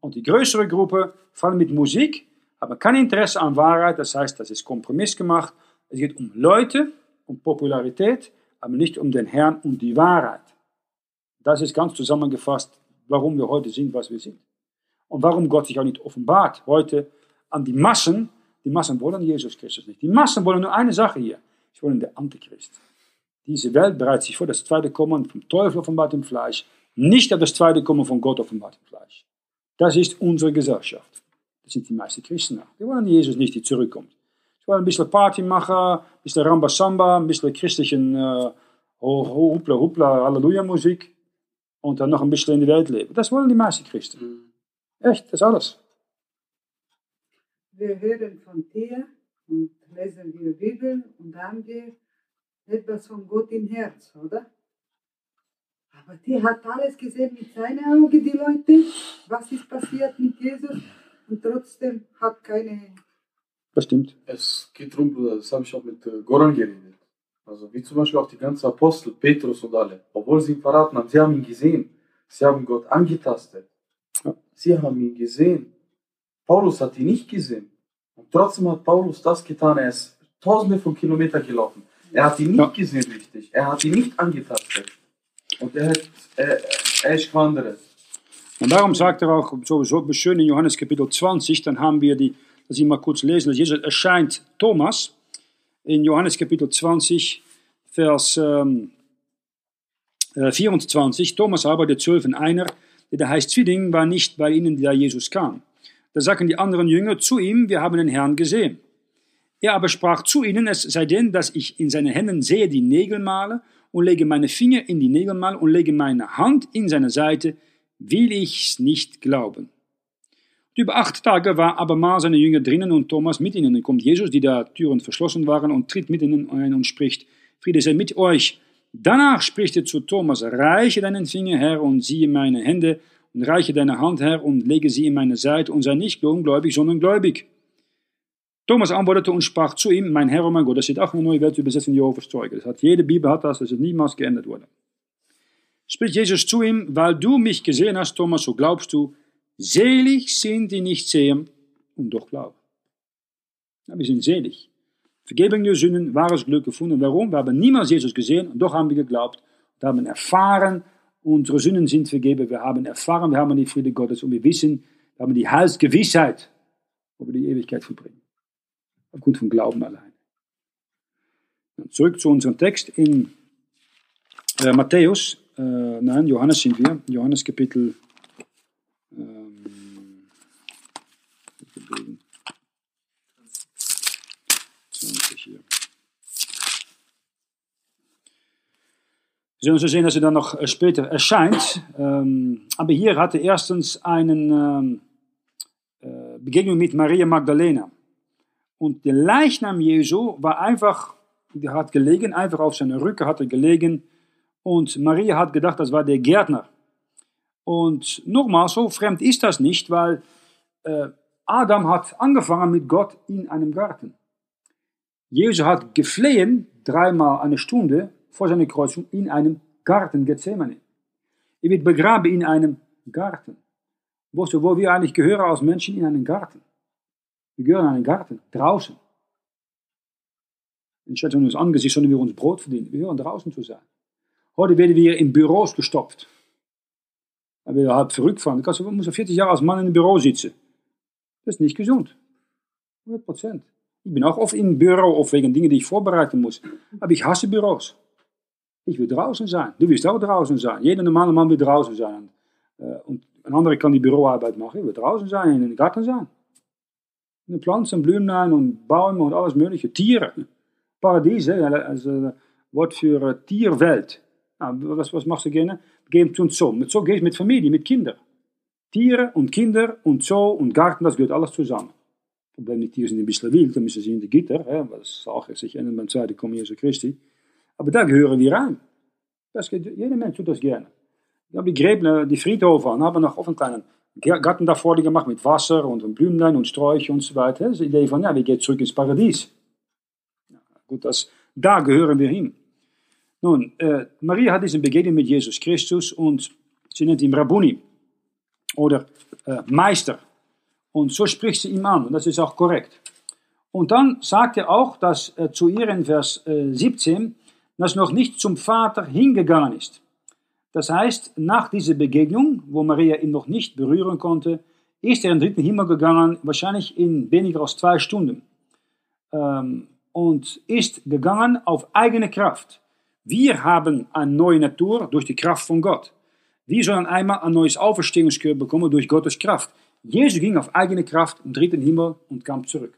Und die größere Gruppe, vor allem mit Musik, haben kein Interesse an Wahrheit, das heißt, das ist Kompromiss gemacht. Es geht um Leute, um Popularität, aber nicht um den Herrn und die Wahrheit. Das ist ganz zusammengefasst, warum wir heute sind, was wir sind. Und warum Gott sich auch nicht offenbart heute an die Massen. Die Massen wollen Jesus Christus nicht. Die Massen wollen nur eine Sache hier. Sie wollen den Antichrist. Diese Welt bereitet sich vor das zweite Kommen vom Teufel offenbart im Fleisch, nicht auf das zweite Kommen von Gott offenbart im Fleisch. Das ist unsere Gesellschaft. Das sind die meisten Christen. Die wollen Jesus nicht, die zurückkommt. Sie wollen ein bisschen Party machen, ein bisschen Rambasamba, ein bisschen christlichen äh, Hupla Hupla Halleluja Musik und dann noch ein bisschen in die Welt leben. Das wollen die meisten Christen. Mhm. Echt, das ist alles. Wir hören von dir und lesen wir Bibel und haben wir etwas von Gott im Herz, oder? Aber die hat alles gesehen mit seinen Augen, die Leute, was ist passiert mit Jesus und trotzdem hat keine. Das stimmt. Es geht darum, Bruder, das habe ich auch mit äh, Goran geredet. Also wie zum Beispiel auch die ganzen Apostel, Petrus und alle. Obwohl sie ihn verraten haben, sie haben ihn gesehen. Sie haben Gott angetastet. Ja. Sie haben ihn gesehen. Paulus hat ihn nicht gesehen. Und trotzdem hat Paulus das getan. Er ist tausende von Kilometern gelaufen. Er hat ihn nicht Ja. gesehen richtig. Er hat ihn nicht angetastet. Und er hat, er, er ist gewandert. Und darum sagt er auch so, so schön in Johannes Kapitel 20, dann haben wir die, das ich mal kurz lesen, dass Jesus erscheint Thomas in Johannes Kapitel 20, Vers ähm, äh, 24. Thomas aber, der Zwölfen einer, der da heißt Zwilling, war nicht bei ihnen, da Jesus kam. Da sagten die anderen Jünger zu ihm, wir haben den Herrn gesehen. Er aber sprach zu ihnen, es sei denn, dass ich in seinen Händen sehe die Nägelmale und lege meine Finger in die Nägelmale und lege meine Hand in seine Seite, will ich's nicht glauben. Über acht Tage war abermal seine Jünger drinnen und Thomas mit ihnen. Dann kommt Jesus, die da Türen verschlossen waren, und tritt mit ihnen ein und spricht, Friede sei mit euch. Danach spricht er zu Thomas, reiche deinen Finger her und siehe meine Hände und reiche deine Hand her und lege sie in meine Seite und sei nicht ungläubig, sondern gläubig. Thomas antwortete und sprach zu ihm, mein Herr und mein Gott, das steht auch in der Neue Weltübersetzung Jehovas Zeuge. Das hat, jede Bibel hat das, das ist niemals geändert worden. Spricht Jesus zu ihm, weil du mich gesehen hast, Thomas, so glaubst du, selig sind die nicht sehen und doch glauben. Ja, wir sind selig. Vergebung der Sünden, wahres Glück gefunden. Warum? Wir haben niemals Jesus gesehen und doch haben wir geglaubt. Wir haben erfahren, unsere Sünden sind vergeben. Wir haben erfahren, wir haben die Friede Gottes und wir wissen, wir haben die Heilsgewissheit, wo wir die Ewigkeit verbringen. Aufgrund von Glauben allein. Und zurück zu unserem Text in äh, Matthäus, äh, nein, Johannes sind wir, Johannes Kapitel ähm, 20 hier. Sollen so sehen, dass er dann noch äh, später erscheint. Ähm, aber hier hatte er erstens einen ähm, äh, Begegnung mit Maria Magdalena. Und der Leichnam Jesu war einfach, der hat gelegen, einfach auf seiner Rücken hat er gelegen. Und Maria hat gedacht, das war der Gärtner. Und nochmal, so fremd ist das nicht, weil äh, Adam hat angefangen mit Gott in einem Garten. Jesus hat geflehen, dreimal eine Stunde vor seiner Kreuzung, in einem Garten Gethsemane. Er wird begraben in einem Garten. Wo wir eigentlich gehören als Menschen in einen Garten. Wir gehören in einen Garten, draußen. Anstatt uns Angesicht sollen wir uns Brot verdienen. Wir gehören draußen zu sein. Heute werden wir in Büros gestopft. Da wir halb verrückt fahren. Du musst 40 Jahre als Mann in einem Büro sitzen. Das ist nicht gesund. 100 Prozent. Ich bin auch oft im Büro, oft wegen Dingen, die ich vorbereiten muss. Aber ich hasse Büros. Ich will draußen sein. Du willst auch draußen sein. Jeder normale Mann will draußen sein. Und ein anderer kann die Büroarbeit machen. Ich will draußen sein, in den Garten sein. Pflanzen, Blumen und Bäume und alles mögliche. Tiere. Paradies, also Wort für Tierwelt. was, was machst du gerne? Gehen zum Zoo. Mit Zoo gehst du mit Familie, mit Kindern. Tiere und Kinder und Zoo und Garten, das gehört alles zusammen. Problem, die Tiere sind ein bisschen wild, dann müssen sie in die Gitter, hè, was auch sich ändern beim zweiten Kommen Jesu Christi. Aber da gehören wir rein. Das jeder Mensch tut das gerne. Ich habe die Gräben, die Friedhofe an, haben noch auf einen kleinen Garten davor gemacht mit Wasser und Blümlein und Sträucher und so weiter. Das Idee von, ja, wir gehen zurück ins Paradies. Ja, gut, das, da gehören wir hin. Nun, äh, Maria hat diese Begegnung mit Jesus Christus und sie nennt ihn Rabbuni oder äh, Meister. Und so spricht sie ihm an und das ist auch korrekt. Und dann sagt er auch, dass äh, zu ihr in Vers äh, 17, dass noch nicht zum Vater hingegangen ist. Das heißt, nach dieser Begegnung, wo Maria ihn noch nicht berühren konnte, ist er in den dritten Himmel gegangen, wahrscheinlich in weniger als zwei Stunden. Ähm, und ist gegangen auf eigene Kraft. Wir haben eine neue Natur durch die Kraft von Gott. Wir sollen einmal ein neues Auferstehungskörper bekommen durch Gottes Kraft. Jesus ging auf eigene Kraft im dritten Himmel und kam zurück.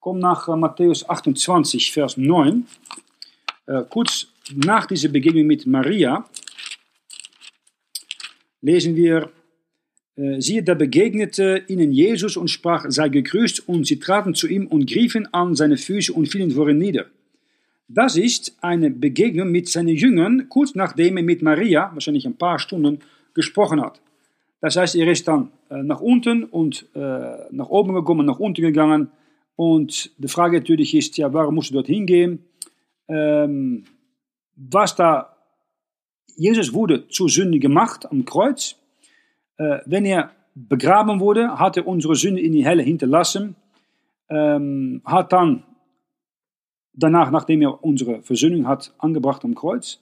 Komm nach äh, Matthäus 28, Vers 9. Äh, kurz nach dieser Begegnung mit Maria lesen wir, äh, siehe, da begegnete ihnen Jesus und sprach, sei gegrüßt, und sie traten zu ihm und griefen an seine Füße und fielen vor ihm nieder. Das ist eine Begegnung mit seinen Jüngern, kurz nachdem er mit Maria, wahrscheinlich ein paar Stunden, gesprochen hat. Das heißt, er ist dann äh, nach unten und äh, nach oben gekommen, nach unten gegangen. Und die Frage natürlich ist, ja, warum musst du dorthin gehen? Ähm, was da, Jesus wurde zur Sünde gemacht am Kreuz. Äh, wenn er begraben wurde, hat er unsere Sünde in die Hölle hinterlassen, ähm, hat dann danach, nachdem er unsere Versöhnung hat, angebracht am Kreuz.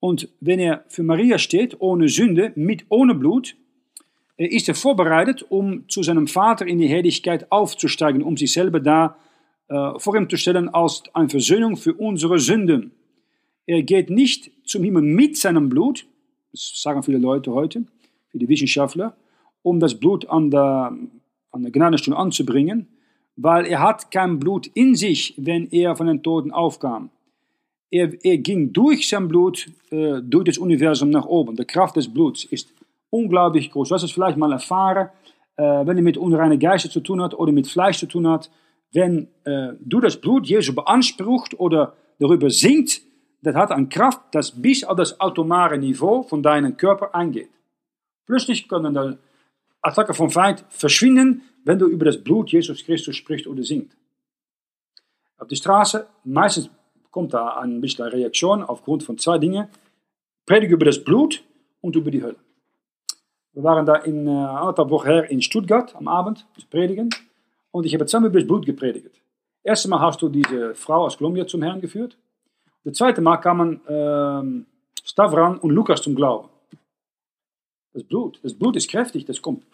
Und wenn er für Maria steht, ohne Sünde, mit ohne Blut, äh, ist er vorbereitet, um zu seinem Vater in die Herrlichkeit aufzusteigen, um sich selber da äh, vor ihm zu stellen als eine Versöhnung für unsere Sünden. Er geht nicht zum Himmel mit seinem Blut, das sagen viele Leute heute, viele Wissenschaftler, um das Blut an der, an der Gnadenstunde anzubringen, weil er hat kein Blut in sich, wenn er von den Toten aufkam. Er, er ging durch sein Blut, äh, durch das Universum nach oben. Die Kraft des Bluts ist unglaublich groß. Du hast es vielleicht mal erfahren, äh, wenn er mit unreinen Geister zu tun hat oder mit Fleisch zu tun hat. Wenn äh, du das Blut Jesu beansprucht oder darüber singt, das hat eine Kraft, das bis auf das atomare Niveau von deinem Körper eingeht. Plötzlich können die Attacke vom Feind verschwinden, wenn du über das Blut Jesus Christus sprichst oder singt. Auf der Straße, meistens kommt da ein bisschen Reaktion aufgrund von zwei Dingen. Predige über das Blut und über die Hölle. Wir waren da in äh, anderthalb Wochen her in Stuttgart am Abend zu predigen und ich habe zweimal über das Blut gepredigt. Erste Mal hast du diese Frau aus Kolumbien zum Herrn geführt. Das zweite Mal kamen ähm, Stavran und Lukas zum Glauben. Das Blut, das Blut ist kräftig, das kommt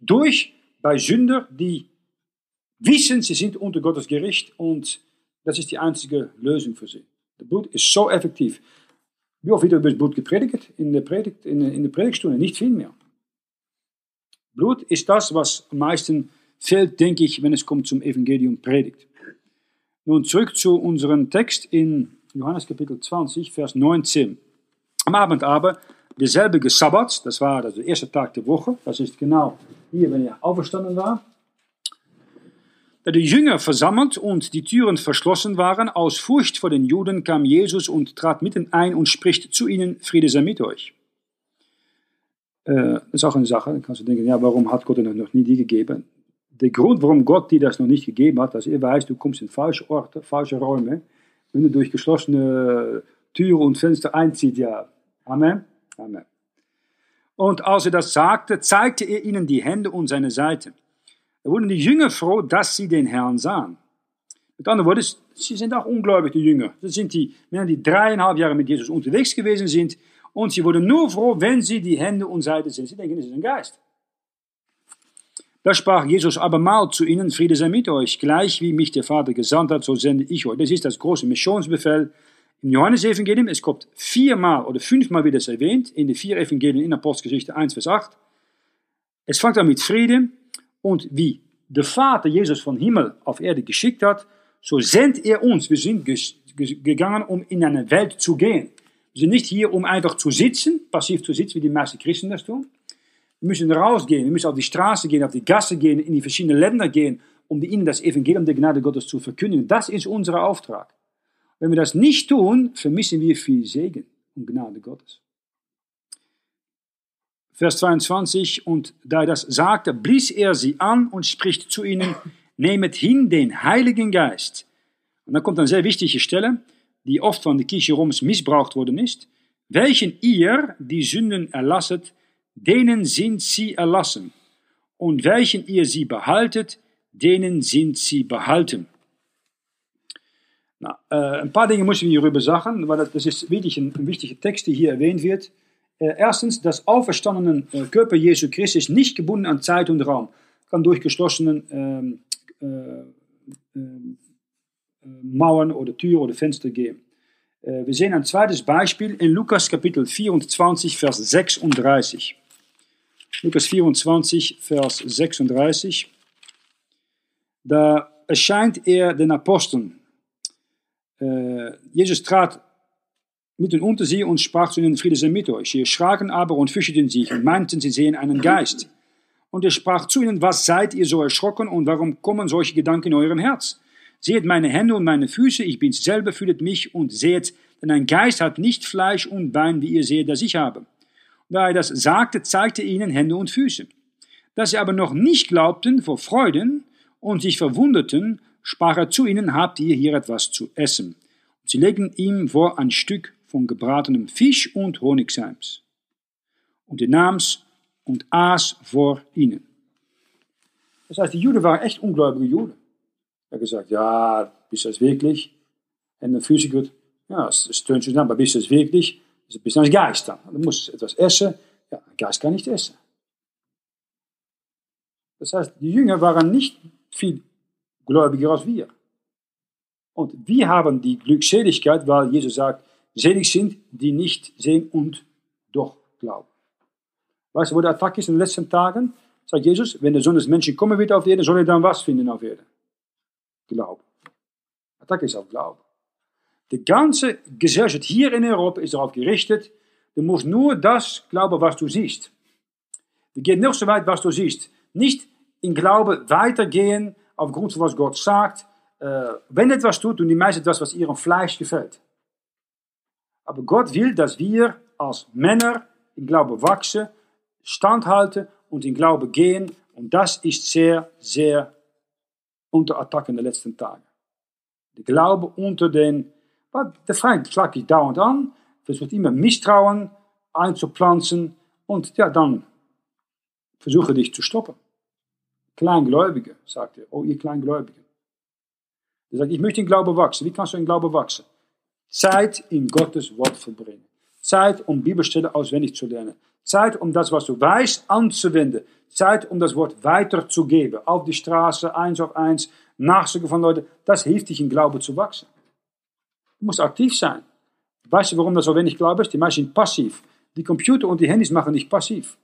durch bei Sünder, die wissen, sie sind unter Gottes Gericht und das ist die einzige Lösung für sie. Das Blut ist so effektiv. Wie oft wird über das Blut gepredigt in der, Predigt, in, in der Predigtstunde? Nicht viel mehr. Blut ist das, was am meisten fehlt, denke ich, wenn es kommt zum Evangelium Predigt. Nun zurück zu unserem Text in Johannes Kapitel 20, Vers 19. Am Abend aber, derselbe Sabbat, das war also der erste Tag der Woche, das ist genau hier, wenn er auferstanden war, da die Jünger versammelt und die Türen verschlossen waren, aus Furcht vor den Juden kam Jesus und trat mitten ein und spricht zu ihnen, Friede sei mit euch. Äh, das ist auch eine Sache, dann kannst du denken, ja, warum hat Gott dir noch nie die gegeben? Der Grund, warum Gott dir das noch nicht gegeben hat, dass er weiß, du kommst in falsche Orte, falsche Räume, wenn du durch geschlossene Türen und Fenster einzieht, ja. Amen. Amen. Und als er das sagte, zeigte er ihnen die Hände und seine Seite. Da wurden die Jünger froh, dass sie den Herrn sahen. Mit anderen Worten, sie sind auch ungläubig, die Jünger. Das sind die Männer, die dreieinhalb Jahre mit Jesus unterwegs gewesen sind. Und sie wurden nur froh, wenn sie die Hände und Seite sehen. Sie denken, das ist ein Geist. Da sprach Jesus abermal zu ihnen, Friede sei mit euch. Gleich wie mich der Vater gesandt hat, so sende ich euch. Das ist das große Missionsbefehl im Johannesevangelium, es kommt viermal oder fünfmal wird es erwähnt, in den vier Evangelien in Apostelgeschichte 1, Vers 8. Es fängt an mit Frieden und wie der Vater Jesus von Himmel auf Erde geschickt hat, so sendet er uns. Wir sind gegangen, um in eine Welt zu gehen. Wir sind nicht hier, um einfach zu sitzen, passiv zu sitzen, wie die meisten Christen das tun. Wir müssen rausgehen, wir müssen auf die Straße gehen, auf die Gasse gehen, in die verschiedenen Länder gehen, um ihnen das Evangelium der Gnade Gottes zu verkündigen. Das ist unser Auftrag. Wenn wir das nicht tun, vermissen wir viel Segen und Gnade Gottes. Vers 22, und da er das sagte, blies er sie an und spricht zu ihnen, nehmet hin den Heiligen Geist. Und dann kommt eine sehr wichtige Stelle, die oft von der Kirche Roms missbraucht worden ist. Welchen ihr die Sünden erlasset, denen sind sie erlassen. Und welchen ihr sie behaltet, denen sind sie behalten. Nou, äh, ein paar Dinge müssen wir hierüber sagen, weil das ist wirklich ein, ein wichtiger Text, der hier erwähnt wird. Äh, erstens, das auferstandene äh, Körper Jesu Christi ist nicht gebunden an Zeit und Raum, kann durch geschlossene ähm, äh, Mauern oder Türen oder Fenster gehen. wir sehen ein zweites Beispiel in Lukas Kapitel 24, Vers 36. Lukas 24, Vers 36. Da erscheint er den Aposteln. Jesus trat mitten unter sie und sprach zu ihnen, Friede sei mit euch. Sie erschraken aber und fürchteten sich und meinten, sie sehen einen Geist. Und er sprach zu ihnen, was seid ihr so erschrocken und warum kommen solche Gedanken in eurem Herz? Seht meine Hände und meine Füße, ich bin's selber, fühlet mich und seht, denn ein Geist hat nicht Fleisch und Bein, wie ihr seht, das ich habe. Und da er das sagte, zeigte er ihnen Hände und Füße. Dass sie aber noch nicht glaubten vor Freuden und sich verwunderten, sprach er zu ihnen, habt ihr hier etwas zu essen? Und sie legten ihm vor ein Stück von gebratenem Fisch und Honigseims. Und er nahm's und aß vor ihnen. Das heißt, die Juden waren echt ungläubige Juden. Er hat gesagt, ja, bist du das wirklich? En dan Füße gut, ja, es, tönt schon aber bist du das wirklich? Du bist ein Geist dann. Du musst etwas essen. Ja, ein Geist kann nicht essen. Das heißt, die Jünger waren nicht viel gläubiger als wir. Und wir haben die Glückseligkeit, weil Jesus sagt, Selig sind, die nicht sehen und doch glauben. Weißt du, wo der Attack ist in den letzten Tagen? Sagt Jesus, wenn der Sohn des Menschen kommen wird auf die Erde, soll er dann was finden auf Erde? Glauben. Attack ist auf Glauben. Die ganze Gesellschaft hier in Europa ist darauf gerichtet, du musst nur das glauben, was du siehst. Du geht noch so weit, was du siehst. Nicht in Glaube weitergehen, aufgrund von was Gott sagt. Äh, wenn etwas tut, tun die meisten das, was ihrem Fleisch gefällt. Aber Gott will, dass wir als Männer in Glaube wachsen, standhalten und in Glaube gehen. Und das ist sehr, sehr unter Attacke in den letzten Tagen. Der Glaube unter den, der Feind schlagt dich dauernd an, versucht immer Misstrauen einzupflanzen und ja, dann versuche dich zu stoppen. Kleingläubige, sagt er. Oh, ihr Kleingläubigen. Er sagt, ich möchte in Glaube wachsen. Wie kannst du in Glaube wachsen? Zeit in Gottes Wort verbringen. Zeit, um Bibelstellen auswendig zu lernen. Zeit, um das, was du weißt, anzuwenden. Zeit, um das Wort weiterzugeben. Auf die Straße, eins auf eins, Nachsuchen von Leuten. Das hilft dich, in Glaube zu wachsen. Du musst aktiv sein. Weißt du, warum das so wenig Glaube ist? Die meisten sind passiv. Die Computer und die Handys machen nicht passiv.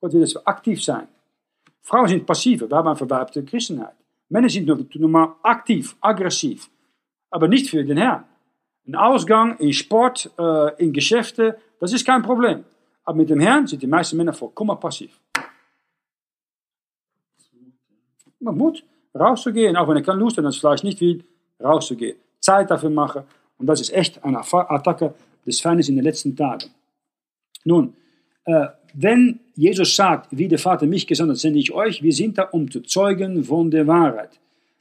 Gott will, dass wir aktiv sein. Frauen sind passiver. Wir haben eine verweibte Christenheit. Männer sind normal aktiv, aggressiv. Aber nicht für den Herrn. Ein Ausgang in Sport, äh, in Geschäfte, das ist kein Problem. Aber mit dem Herrn sind die meisten Männer vollkommen passiv. Man muss rauszugehen, auch wenn er kann Lust hat, das vielleicht nicht will, rauszugehen. Zeit dafür machen. Und das ist echt eine Attacke des Feindes in den letzten Tagen. Nun, äh, wenn Jesus sagt, wie der Vater mich gesandt hat, sende ich euch, wir sind da, um zu zeugen von der Wahrheit.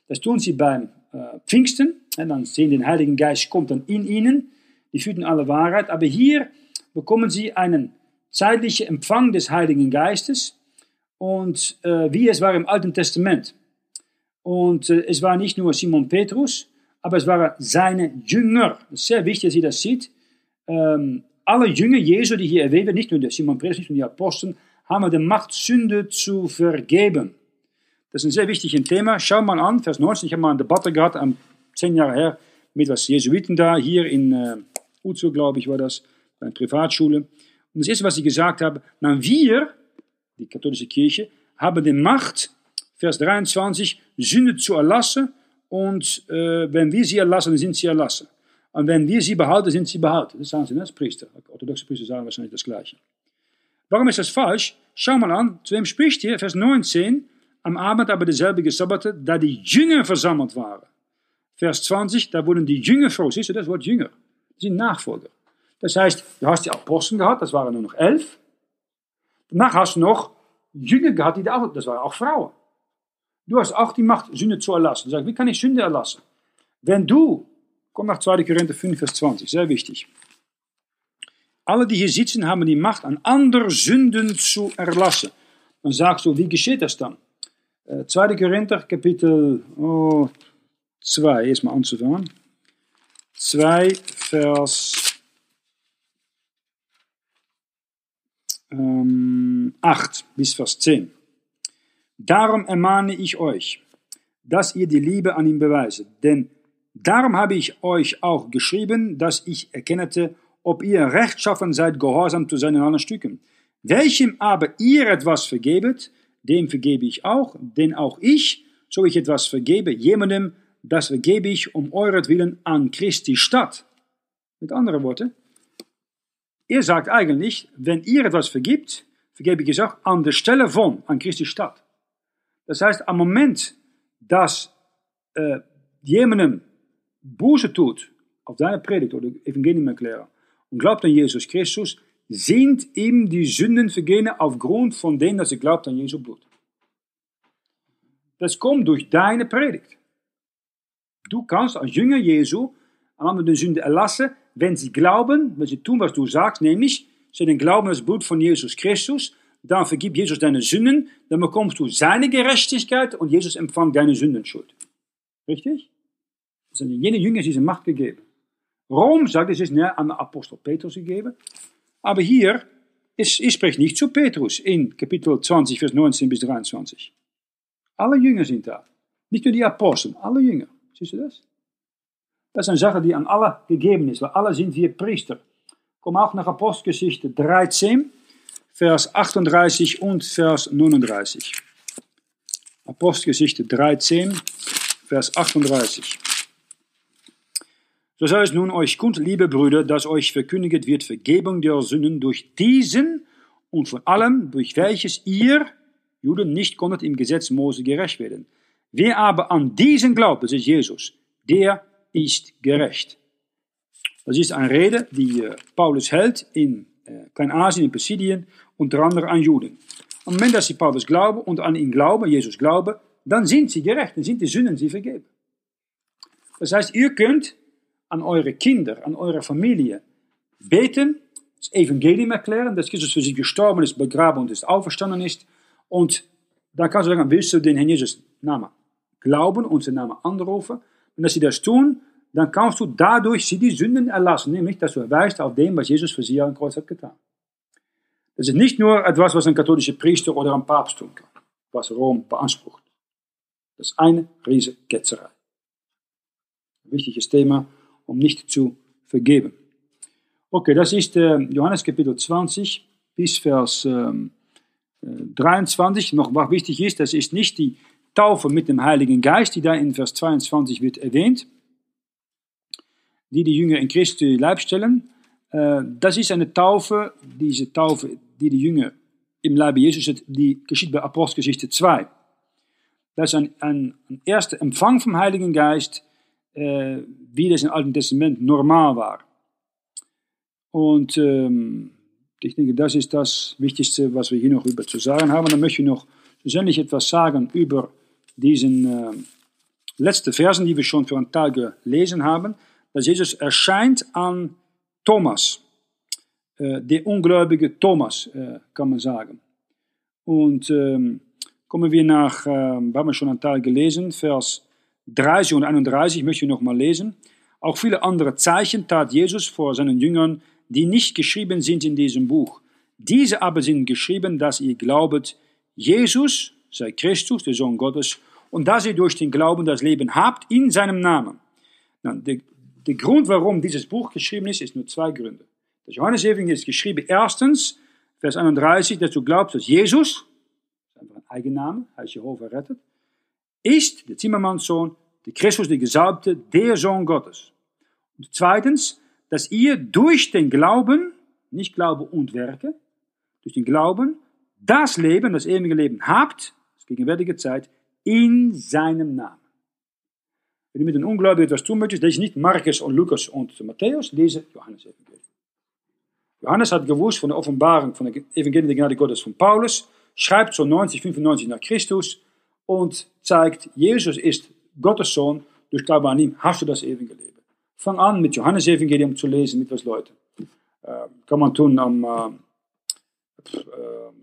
Das tun sie beim äh, Pfingsten. En dann sehen den Heiligen Geist kommt dann in ihnen. Die fühlen alle Wahrheit. Aber hier bekommen sie einen zeitlichen Empfang des Heiligen Geistes. Und äh, wie es war im Alten Testament. Und äh, es war nicht nur Simon Petrus, aber es waren seine Jünger. Sehr wichtig, dass ihr das sieht. Ähm, alle Jünger Jesu, die hier erwähnt werden, nicht nur der Simon Petrus, nicht nur die Aposteln, haben die Macht, Sünde zu vergeben. Das ist ein sehr wichtiges Thema. Schau mal an, Vers 19. Ich habe mal eine Debatte gehabt, um, zehn Jahre her, mit was Jesuiten da, hier in äh, Uzo, glaube ich, war das, bei einer Privatschule. Und das erste, was sie gesagt haben, na, wir, die katholische Kirche, haben die Macht, Vers 23, Sünde zu erlassen. Und äh, wenn wir sie erlassen, sind sie erlassen. Und wenn wir sie behalten, sind sie behalten. Das sagen sie ne, als Priester. Orthodoxe Priester sagen wahrscheinlich das Gleiche. Warum ist das falsch? Schau mal an, zu wem spricht hier? Vers 19. Am Abend aber derselbe Sabbate, da die Jünger versammelt waren. Vers 20, da wurden die Jünger froh. Siehst du das Wort Jünger? Die sind Nachfolger. Das heißt, du hast die Apostel gehabt, das waren nur noch elf. Danach hast du noch Jünger gehabt, die auch, das waren auch Frauen. Du hast auch die Macht, Sünde zu erlassen. Sagst, wie kann ich Sünde erlassen? Wenn du, komm nach 2. Korinther 5, Vers 20, sehr wichtig. Alle, die hier sitzen, haben die Macht, an andere Sünden zu erlassen. Dann sagst du, wie geschieht das dann? 2. Äh, Korinther, Kapitel oh, 2, erstmal anzufangen. 2, Vers ähm, 8 bis Vers 10. Darum ermahne ich euch, dass ihr die Liebe an ihm beweiset. Denn darum habe ich euch auch geschrieben, dass ich erkennete, ob ihr rechtschaffen seid, gehorsam zu sein in allen Stücken. Welchem aber ihr etwas vergebet, dem vergebe ich auch, denn auch ich, so ich etwas vergebe, jemandem, das vergebe ich um euretwillen an Christi statt. Mit anderen Worten, ihr sagt eigentlich, wenn ihr etwas vergibt, vergebe ich es auch an der Stelle von, an Christi statt. Das heißt, am Moment, dass äh, jemandem Buße tut auf deine Predigt oder Evangeliumerklärer und glaubt an Jesus Christus, sind ihm die Sünden vergeben aufgrund von dem, dass er glaubt an Jesu Blut. Das kommt durch deine Predigt. Du kannst als Jünger Jesu an anderen die Sünde erlassen, wenn sie glauben, wenn sie tun, was du sagst, nämlich sie den Glauben an das Blut von Jesus Christus, dann vergibt Jesus deine Sünden, dann bekommst du seine Gerechtigkeit und Jesus empfängt deine Sündenschuld. Richtig? Das ist jene Jünger diese Macht gegeben. Rom sagt, es ist an Apostel Petrus gegeben. Aber hier, es, ich spreche nicht zu Petrus in Kapitel 20, Vers 19 bis 23. Alle Jünger sind da. Nicht nur die Apostel, alle Jünger. Siehst du das? Das ist eine Sache, die an alle gegeben ist, alle sind wir Priester. Komm auch nach Apostelgeschichte 13, Vers 38 und Vers 39. Apostelgeschichte 13, Vers 38. So sei es nun euch kund, liebe Brüder, dass euch verkündigt wird Vergebung der Sünden durch diesen und von allem, durch welches ihr, Juden, nicht konntet im Gesetz Mose gerecht werden. Wer aber an diesen glaubt, das ist Jesus, der ist gerecht. Das ist eine Rede, die äh, Paulus hält in äh, Kleinasien, in Pisidien, unter anderem an Juden. Am Moment, dass sie Paulus glauben und an ihn glauben, Jesus glauben, dann sind sie gerecht, dann sind die Sünden sie vergeben. Das heißt, ihr könnt an eure Kinder, an eure Familie beten, das Evangelium erklären, dass Jesus für sie gestorben ist, begraben und ist auferstanden ist. Und dann kannst du sagen, willst du den Herrn Jesus Namen glauben und seinen Namen anrufen? Und dass sie das tun, dann kannst du dadurch sie die Sünden erlassen, nämlich dass du erweist auf dem, was Jesus für sie am Kreuz hat getan. Das ist nicht nur etwas, was ein katholischer Priester oder ein Papst tun kann, was Rom beansprucht. Das ist eine riesige Ketzerei. Ein wichtiges Thema, um nicht zu vergeben. Okay, das ist äh, Johannes Kapitel 20 bis Vers ähm, 23. Noch was wichtig ist, das ist nicht die Taufe mit dem Heiligen Geist, die da in Vers 22 wird erwähnt, die die Jünger in Christi Leib stellen. Äh, das ist eine Taufe, diese Taufe, die die Jünger im Leibe Jesus, die geschieht bei Apostelgeschichte 2. Das ist ein, ein, ein erster Empfang vom Heiligen Geist, äh, wie das im Alten Testament normal war. Und ähm, ich denke, das ist das Wichtigste, was wir hier noch über zu sagen haben. Dann möchte ich noch persönlich etwas sagen über diesen äh, letzten Versen, die wir schon für einen Teil gelesen haben. Dass Jesus erscheint an Thomas, der ungläubige Thomas, äh, kann man sagen. Und ähm, kommen wir nach, äh, haben wir schon einen Teil gelesen, Vers 30 und 31 möchte ich noch mal lesen. Auch viele andere Zeichen tat Jesus vor seinen Jüngern, die nicht geschrieben sind in diesem Buch. Diese aber sind geschrieben, dass ihr glaubet, Jesus sei Christus, der Sohn Gottes, und dass ihr durch den Glauben das Leben habt in seinem Namen. Na, der, der Grund, warum dieses Buch geschrieben ist, ist nur zwei Gründe. Das Johannesevangelium ist geschrieben, erstens, Vers 31, dass du glaubst, dass Jesus, das ist einfach ein Eigenname, heißt Jehova rettet, ist der Zimmermannssohn, der Christus, der Gesalbte, der Sohn Gottes. Und zweitens, dass ihr durch den Glauben, nicht Glaube und Werke, durch den Glauben, das Leben, das ewige Leben habt, das gegenwärtige Zeit, in seinem Namen. Wenn du mit den Ungläubigen etwas tun möchtest, lese nicht Markus und Lukas und Matthäus, lese Johannes Evangelium. Johannes hat gewusst von der Offenbarung von der Evangelien der Gnade Gottes von Paulus, schreibt so 90, 95 nach Christus und zeigt, Jesus ist Gottes Sohn, durch Glaube an ihm hast du das ewige Leben. Fang an mit Johannes Evangelium zu lesen mit was Leute. Äh, kann man tun am äh, äh,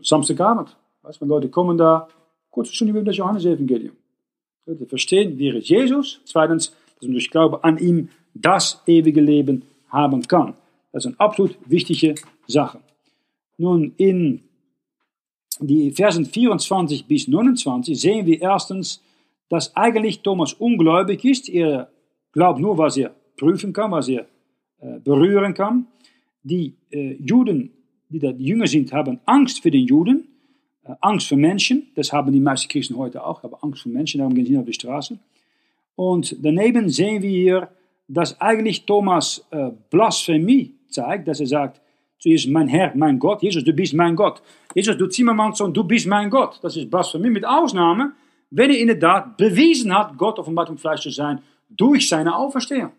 Samstagabend. Weißt, wenn Leute kommen da, kurze Stunde über das Johannes Evangelium. Sie verstehen, wer ist Jesus. Zweitens, dass man durch Glaube an ihm das ewige Leben haben kann. Das eine absolut wichtige Sache. Nun, in die Versen 24 bis 29 sehen wir erstens, dass eigentlich Thomas ungläubig ist. Er glaubt nur, was er prüfen kann, was er äh, berühren kann. Die äh, Juden, die da Jünger sind, haben Angst für den Juden, äh, Angst vor Menschen. Das haben die meisten Christen heute auch, aber Angst vor Menschen, darum gehen sie auf die Straße. Und daneben sehen wir hier, dass eigentlich Thomas äh, Blasphemie zeigt, dass er sagt, zuerst mein Herr, mein Gott, Jesus, du bist mein Gott. Jesus, du Zimmermannssohn, du bist mein Gott. Das ist Blasphemie mit Ausnahme, wenn er inderdaad bewiesen hat, Gott offenbart im Fleisch zu sein, durch seine Auferstehung.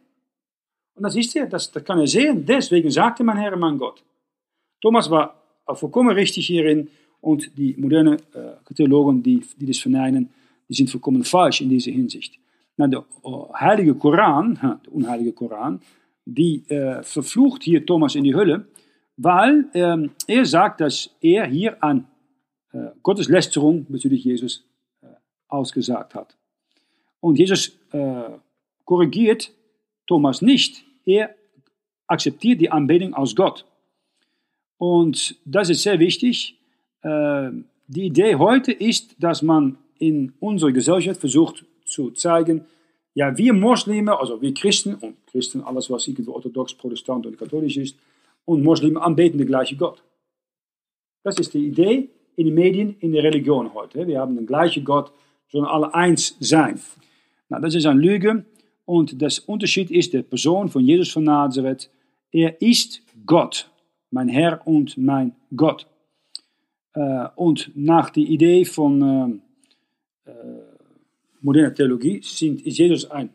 Und das ist er, das, das kann er sehen. Deswegen sagte mein Herr, mein Gott. Thomas war vollkommen richtig hierin und die modernen äh, Theologen, die, die das verneinen, die sind vollkommen falsch in dieser Hinsicht. Na, der uh, heilige Koran, der unheilige Koran, die äh, verflucht hier Thomas in die Hölle, weil ähm, er sagt, dass er hier an äh, Gottes Lästerung bezüglich Jesus äh, ausgesagt hat. Und Jesus äh, korrigiert Thomas nicht. Er akzeptiert die Anbetung aus Gott. Und das ist sehr wichtig. Äh, die Idee heute ist, dass man in unserer Gesellschaft versucht zu zeigen, ja, wir Muslime, also wir Christen, und Christen, alles was irgendwo orthodox, protestant oder katholisch ist, und Muslime anbeten den gleichen Gott. Das ist die Idee in den Medien, in der Religion heute. Wir haben den gleichen Gott, sollen alle eins sein. Na, das ist eine Lüge. Und das Unterschied ist der Person von Jesus von Nazareth. Er ist Gott, mein Herr und mein Gott. Äh, und nach der Idee von äh, äh, moderner Theologie sind, ist Jesus ein,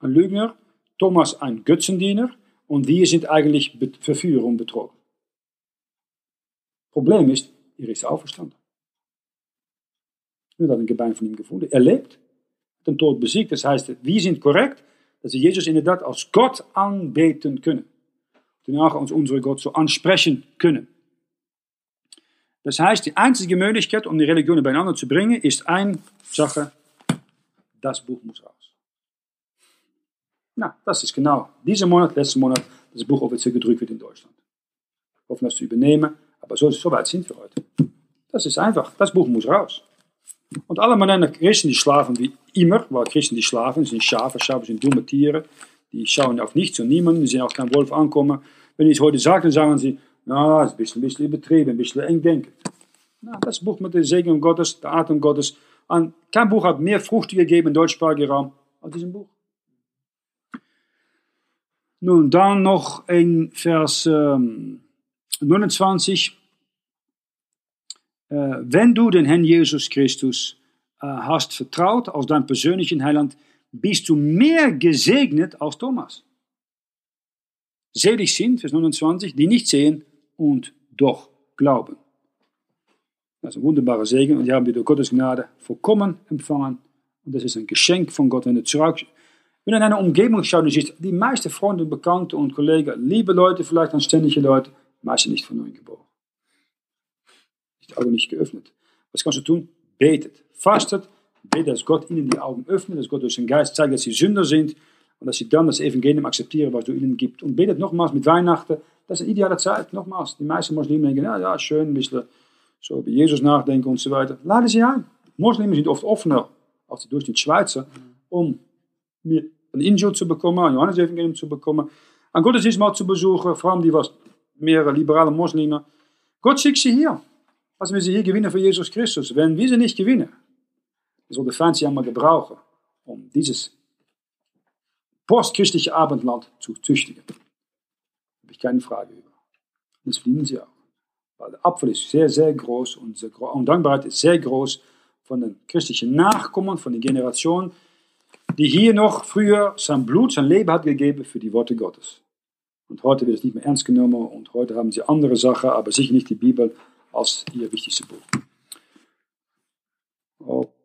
Lügner, Thomas ein Götzendiener und wir sind eigentlich Verführer und Betrogen. Problem ist, er ist auferstanden. Wir haben ein Gebein von ihm gefunden. Er lebt, den Tod besiegt. Das heißt, wir sind korrekt, dass wir Jesus inderdaad als Gott anbeten können. Danach uns unsere Gott so ansprechen können. Das heißt, die einzige Möglichkeit, um die Religionen beieinander zu bringen, ist eine Sache, das Buch muss raus. Na, das ist genau dieser Monat, letzten Monat, das Buch offiziell gedrückt wird in Deutschland. Hoffen das zu übernehmen, aber so, so weit sind wir heute. Das ist einfach, das Buch muss raus. Und alle modernen Christen, die schlafen wie immer, weil Christen, die schlafen, sind Schafe, Schafe sind dumme Tiere, die schauen auf nichts und niemanden, die sehen auch kein Wolf ankommen. Wenn ich es heute sage, dann sagen sie, na, das ist ein bisschen übertrieben, ein bisschen eng denken. Na, das Buch mit der Segen Gottes, der Atem Gottes, an, kein Buch hat mehr Frucht gegeben im deutschsprachigen Raum als dieses Buch. Nun, dann noch in Vers ähm, 29. Äh, wenn du den Herrn Jesus Christus äh, hast vertraut als dein persönlichen Heiland, bist du mehr gesegnet als Thomas. Selig sind, Vers 29, die nicht sehen und doch glauben. Das ist ein wunderbarer Segen und die haben wir durch Gottes Gnade vollkommen empfangen. Und das ist ein Geschenk von Gott, wenn du zurück wenn du in einer Umgebung schaust, du siehst, die meisten Freunde, Bekannte und Kollegen, liebe Leute, vielleicht anständige Leute, meiste nicht von neuem geboren. Die Augen nicht geöffnet. Was kannst du tun? Betet, fastet, betet, dass Gott ihnen die Augen öffnet, dass Gott durch den Geist zeigt, dass sie Sünder sind und dass sie dann das Evangelium akzeptieren, was du ihnen gibst. Und betet nochmals mit Weihnachten, das ist eine ideale Zeit, nochmals. Die meisten Muslimen denken, ja, ja, schön, ein bisschen Jesus nachdenken und so weiter. Lade sie ein. Muslimen sind oft offener als die Durchschnitt Schweizer, um mir een Injil zu bekommen, ein Johannes-Evangelium zu bekommen, ein Gottesdienst mal besuchen, vor allem die was mehr liberale Moslimen. Gott schickt sie hier. Lassen wir sie hier gewinnen für Jesus Christus. Wenn wir sie nicht gewinnen, soll der Feind sie einmal gebrauchen, um dieses postchristliche Abendland zu züchtigen. Da habe ich keine Frage über. Das verdienen sie auch. Weil der Apfel ist sehr, sehr groß und sehr gro ist sehr groß von den christlichen Nachkommen, von den Generationen, die hier noch früher sein Blut, sein Leben hat gegeben für die Worte Gottes. Und heute wird es nicht mehr ernst genommen und heute haben sie andere Sachen, aber sicher nicht die Bibel als ihr wichtigstes Buch. Okay.